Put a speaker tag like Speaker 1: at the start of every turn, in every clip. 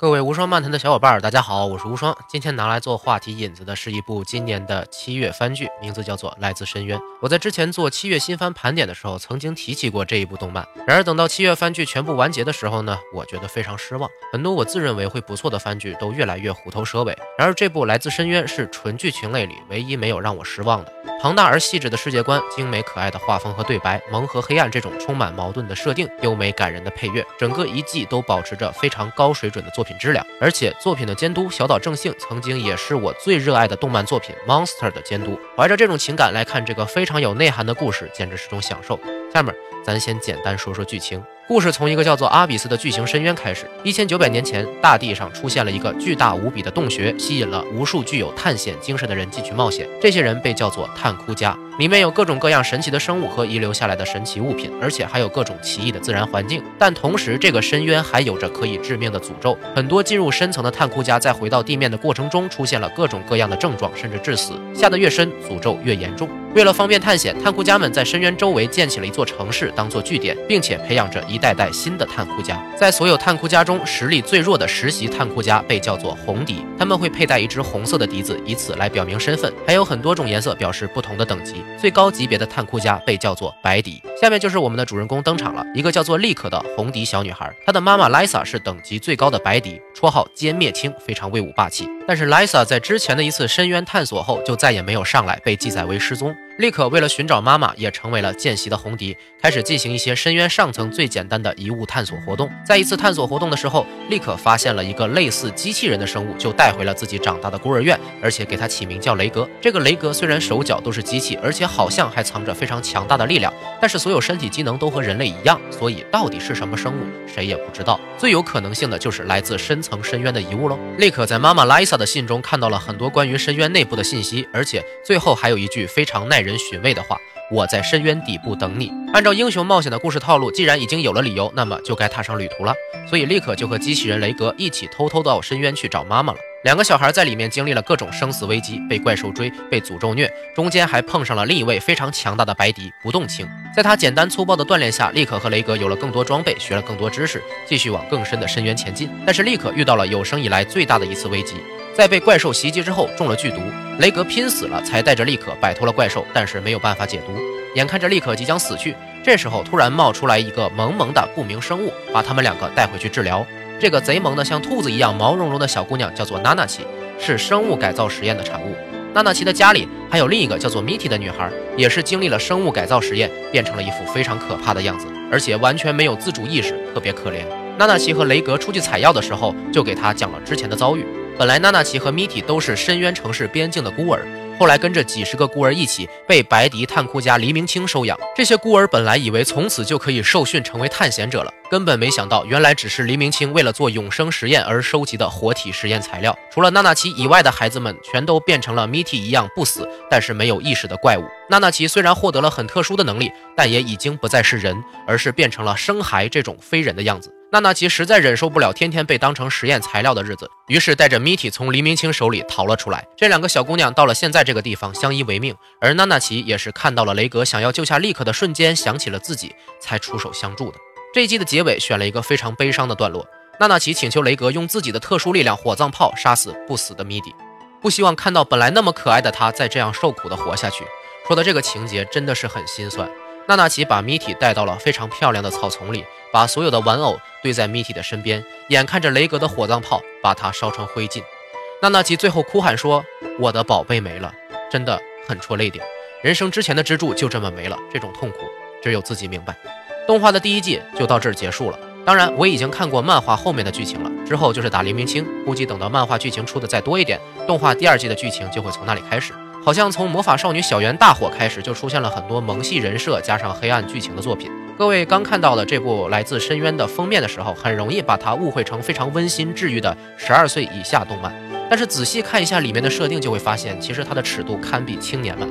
Speaker 1: 各位无双漫谈的小伙伴，大家好，我是无双。今天拿来做话题引子的是一部今年的七月番剧，名字叫做《来自深渊》。我在之前做七月新番盘点的时候，曾经提起过这一部动漫。然而等到七月番剧全部完结的时候呢，我觉得非常失望。很多我自认为会不错的番剧都越来越虎头蛇尾。然而这部《来自深渊》是纯剧情类里唯一没有让我失望的。庞大而细致的世界观，精美可爱的画风和对白，萌和黑暗这种充满矛盾的设定，优美感人的配乐，整个一季都保持着非常高水准的作品质量。而且作品的监督小岛正幸曾经也是我最热爱的动漫作品《Monster》的监督。怀着这种情感来看这个非常有内涵的故事，简直是种享受。下面咱先简单说说剧情。故事从一个叫做阿比斯的巨型深渊开始。一千九百年前，大地上出现了一个巨大无比的洞穴，吸引了无数具有探险精神的人进去冒险。这些人被叫做探窟家，里面有各种各样神奇的生物和遗留下来的神奇物品，而且还有各种奇异的自然环境。但同时，这个深渊还有着可以致命的诅咒。很多进入深层的探窟家在回到地面的过程中，出现了各种各样的症状，甚至致死。下得越深，诅咒越严重。为了方便探险，探窟家们在深渊周围建起了一座城市，当做据点，并且培养着一代代新的探窟家。在所有探窟家中，实力最弱的实习探窟家被叫做红笛，他们会佩戴一支红色的笛子，以此来表明身份。还有很多种颜色表示不同的等级。最高级别的探窟家被叫做白迪。下面就是我们的主人公登场了，一个叫做丽可的红迪小女孩，她的妈妈莱萨是等级最高的白迪，绰号歼灭青，非常威武霸气。但是莱萨在之前的一次深渊探索后，就再也没有上来，被记载为失踪。丽可为了寻找妈妈，也成为了见习的红迪，开始进行一些深渊上层最简单的遗物探索活动。在一次探索活动的时候，丽可发现了一个类似机器人的生物，就带回了自己长大的孤儿院，而且给它起名叫雷格。这个雷格虽然手脚都是机器，而且好像还藏着非常强大的力量，但是所有身体机能都和人类一样，所以到底是什么生物，谁也不知道。最有可能性的就是来自深层深渊的遗物喽。丽可在妈妈莱萨的信中看到了很多关于深渊内部的信息，而且最后还有一句非常耐人。人寻味的话，我在深渊底部等你。按照英雄冒险的故事套路，既然已经有了理由，那么就该踏上旅途了。所以，立刻就和机器人雷格一起偷偷到深渊去找妈妈了。两个小孩在里面经历了各种生死危机，被怪兽追，被诅咒虐，中间还碰上了另一位非常强大的白迪不动青。在他简单粗暴的锻炼下，立刻和雷格有了更多装备，学了更多知识，继续往更深的深渊前进。但是，立刻遇到了有生以来最大的一次危机。在被怪兽袭击之后中了剧毒，雷格拼死了才带着利可摆脱了怪兽，但是没有办法解毒。眼看着利可即将死去，这时候突然冒出来一个萌萌的不明生物，把他们两个带回去治疗。这个贼萌的像兔子一样毛茸茸的小姑娘叫做娜娜奇，是生物改造实验的产物。娜娜奇的家里还有另一个叫做米蒂的女孩，也是经历了生物改造实验，变成了一副非常可怕的样子，而且完全没有自主意识，特别可怜。娜娜奇和雷格出去采药的时候，就给她讲了之前的遭遇。本来娜娜奇和米蒂都是深渊城市边境的孤儿，后来跟着几十个孤儿一起被白迪探窟家黎明清收养。这些孤儿本来以为从此就可以受训成为探险者了，根本没想到原来只是黎明清为了做永生实验而收集的活体实验材料。除了娜娜奇以外的孩子们全都变成了米蒂一样不死但是没有意识的怪物。娜娜奇虽然获得了很特殊的能力，但也已经不再是人，而是变成了生孩这种非人的样子。娜娜奇实在忍受不了天天被当成实验材料的日子，于是带着米蒂从黎明清手里逃了出来。这两个小姑娘到了现在这个地方相依为命，而娜娜奇也是看到了雷格想要救下利克的瞬间，想起了自己，才出手相助的。这一季的结尾选了一个非常悲伤的段落，娜娜奇请求雷格用自己的特殊力量火葬炮杀死不死的米蒂，不希望看到本来那么可爱的她再这样受苦的活下去。说的这个情节真的是很心酸。娜娜奇把米蒂带到了非常漂亮的草丛里，把所有的玩偶堆在米蒂的身边，眼看着雷格的火葬炮把它烧成灰烬。娜娜奇最后哭喊说：“我的宝贝没了，真的很戳泪点。人生之前的支柱就这么没了，这种痛苦只有自己明白。”动画的第一季就到这儿结束了。当然，我已经看过漫画后面的剧情了，之后就是打黎明清，估计等到漫画剧情出的再多一点，动画第二季的剧情就会从那里开始。好像从魔法少女小圆大火开始，就出现了很多萌系人设加上黑暗剧情的作品。各位刚看到的这部来自深渊的封面的时候，很容易把它误会成非常温馨治愈的十二岁以下动漫。但是仔细看一下里面的设定，就会发现其实它的尺度堪比青年漫。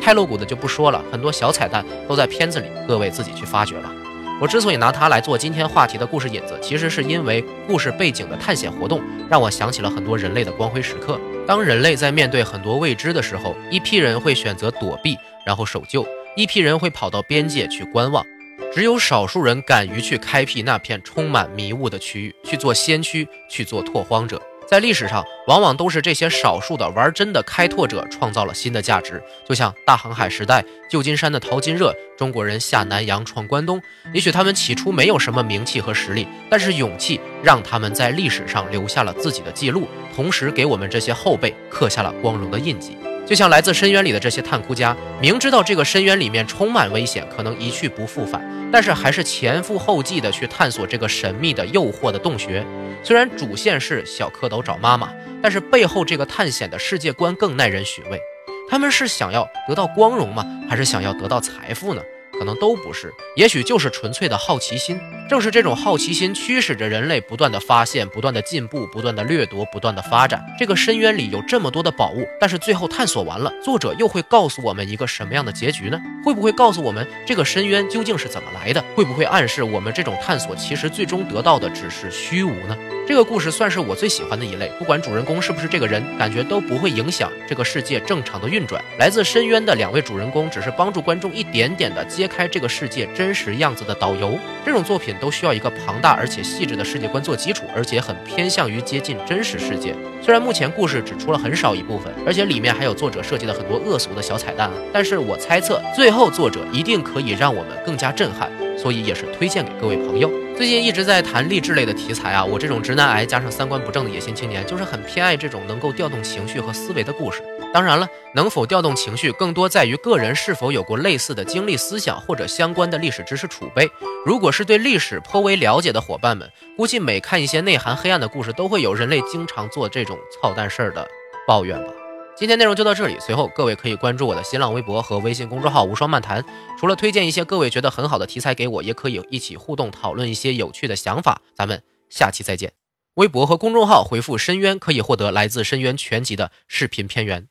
Speaker 1: 太露骨的就不说了，很多小彩蛋都在片子里，各位自己去发掘吧。我之所以拿它来做今天话题的故事引子，其实是因为故事背景的探险活动让我想起了很多人类的光辉时刻。当人类在面对很多未知的时候，一批人会选择躲避，然后守旧；一批人会跑到边界去观望。只有少数人敢于去开辟那片充满迷雾的区域，去做先驱，去做拓荒者。在历史上，往往都是这些少数的玩真的开拓者创造了新的价值。就像大航海时代，旧金山的淘金热，中国人下南洋闯关东。也许他们起初没有什么名气和实力，但是勇气让他们在历史上留下了自己的记录，同时给我们这些后辈刻下了光荣的印记。就像来自深渊里的这些探窟家，明知道这个深渊里面充满危险，可能一去不复返，但是还是前赴后继的去探索这个神秘的诱惑的洞穴。虽然主线是小蝌蚪找妈妈，但是背后这个探险的世界观更耐人寻味。他们是想要得到光荣吗？还是想要得到财富呢？可能都不是，也许就是纯粹的好奇心。正是这种好奇心驱使着人类不断的发现、不断的进步、不断的掠夺、不断的发展。这个深渊里有这么多的宝物，但是最后探索完了，作者又会告诉我们一个什么样的结局呢？会不会告诉我们这个深渊究竟是怎么来的？会不会暗示我们这种探索其实最终得到的只是虚无呢？这个故事算是我最喜欢的一类，不管主人公是不是这个人，感觉都不会影响这个世界正常的运转。来自深渊的两位主人公，只是帮助观众一点点的接揭开这个世界真实样子的导游。这种作品都需要一个庞大而且细致的世界观做基础，而且很偏向于接近真实世界。虽然目前故事只出了很少一部分，而且里面还有作者设计的很多恶俗的小彩蛋，但是我猜测最后作者一定可以让我们更加震撼。所以也是推荐给各位朋友。最近一直在谈励志类的题材啊，我这种直男癌加上三观不正的野心青年，就是很偏爱这种能够调动情绪和思维的故事。当然了，能否调动情绪，更多在于个人是否有过类似的经历、思想或者相关的历史知识储备。如果是对历史颇为了解的伙伴们，估计每看一些内涵黑暗的故事，都会有人类经常做这种操蛋事儿的抱怨吧。今天内容就到这里，随后各位可以关注我的新浪微博和微信公众号“无双漫谈”。除了推荐一些各位觉得很好的题材给我，也可以一起互动讨论一些有趣的想法。咱们下期再见。微博和公众号回复“深渊”可以获得来自深渊全集的视频片源。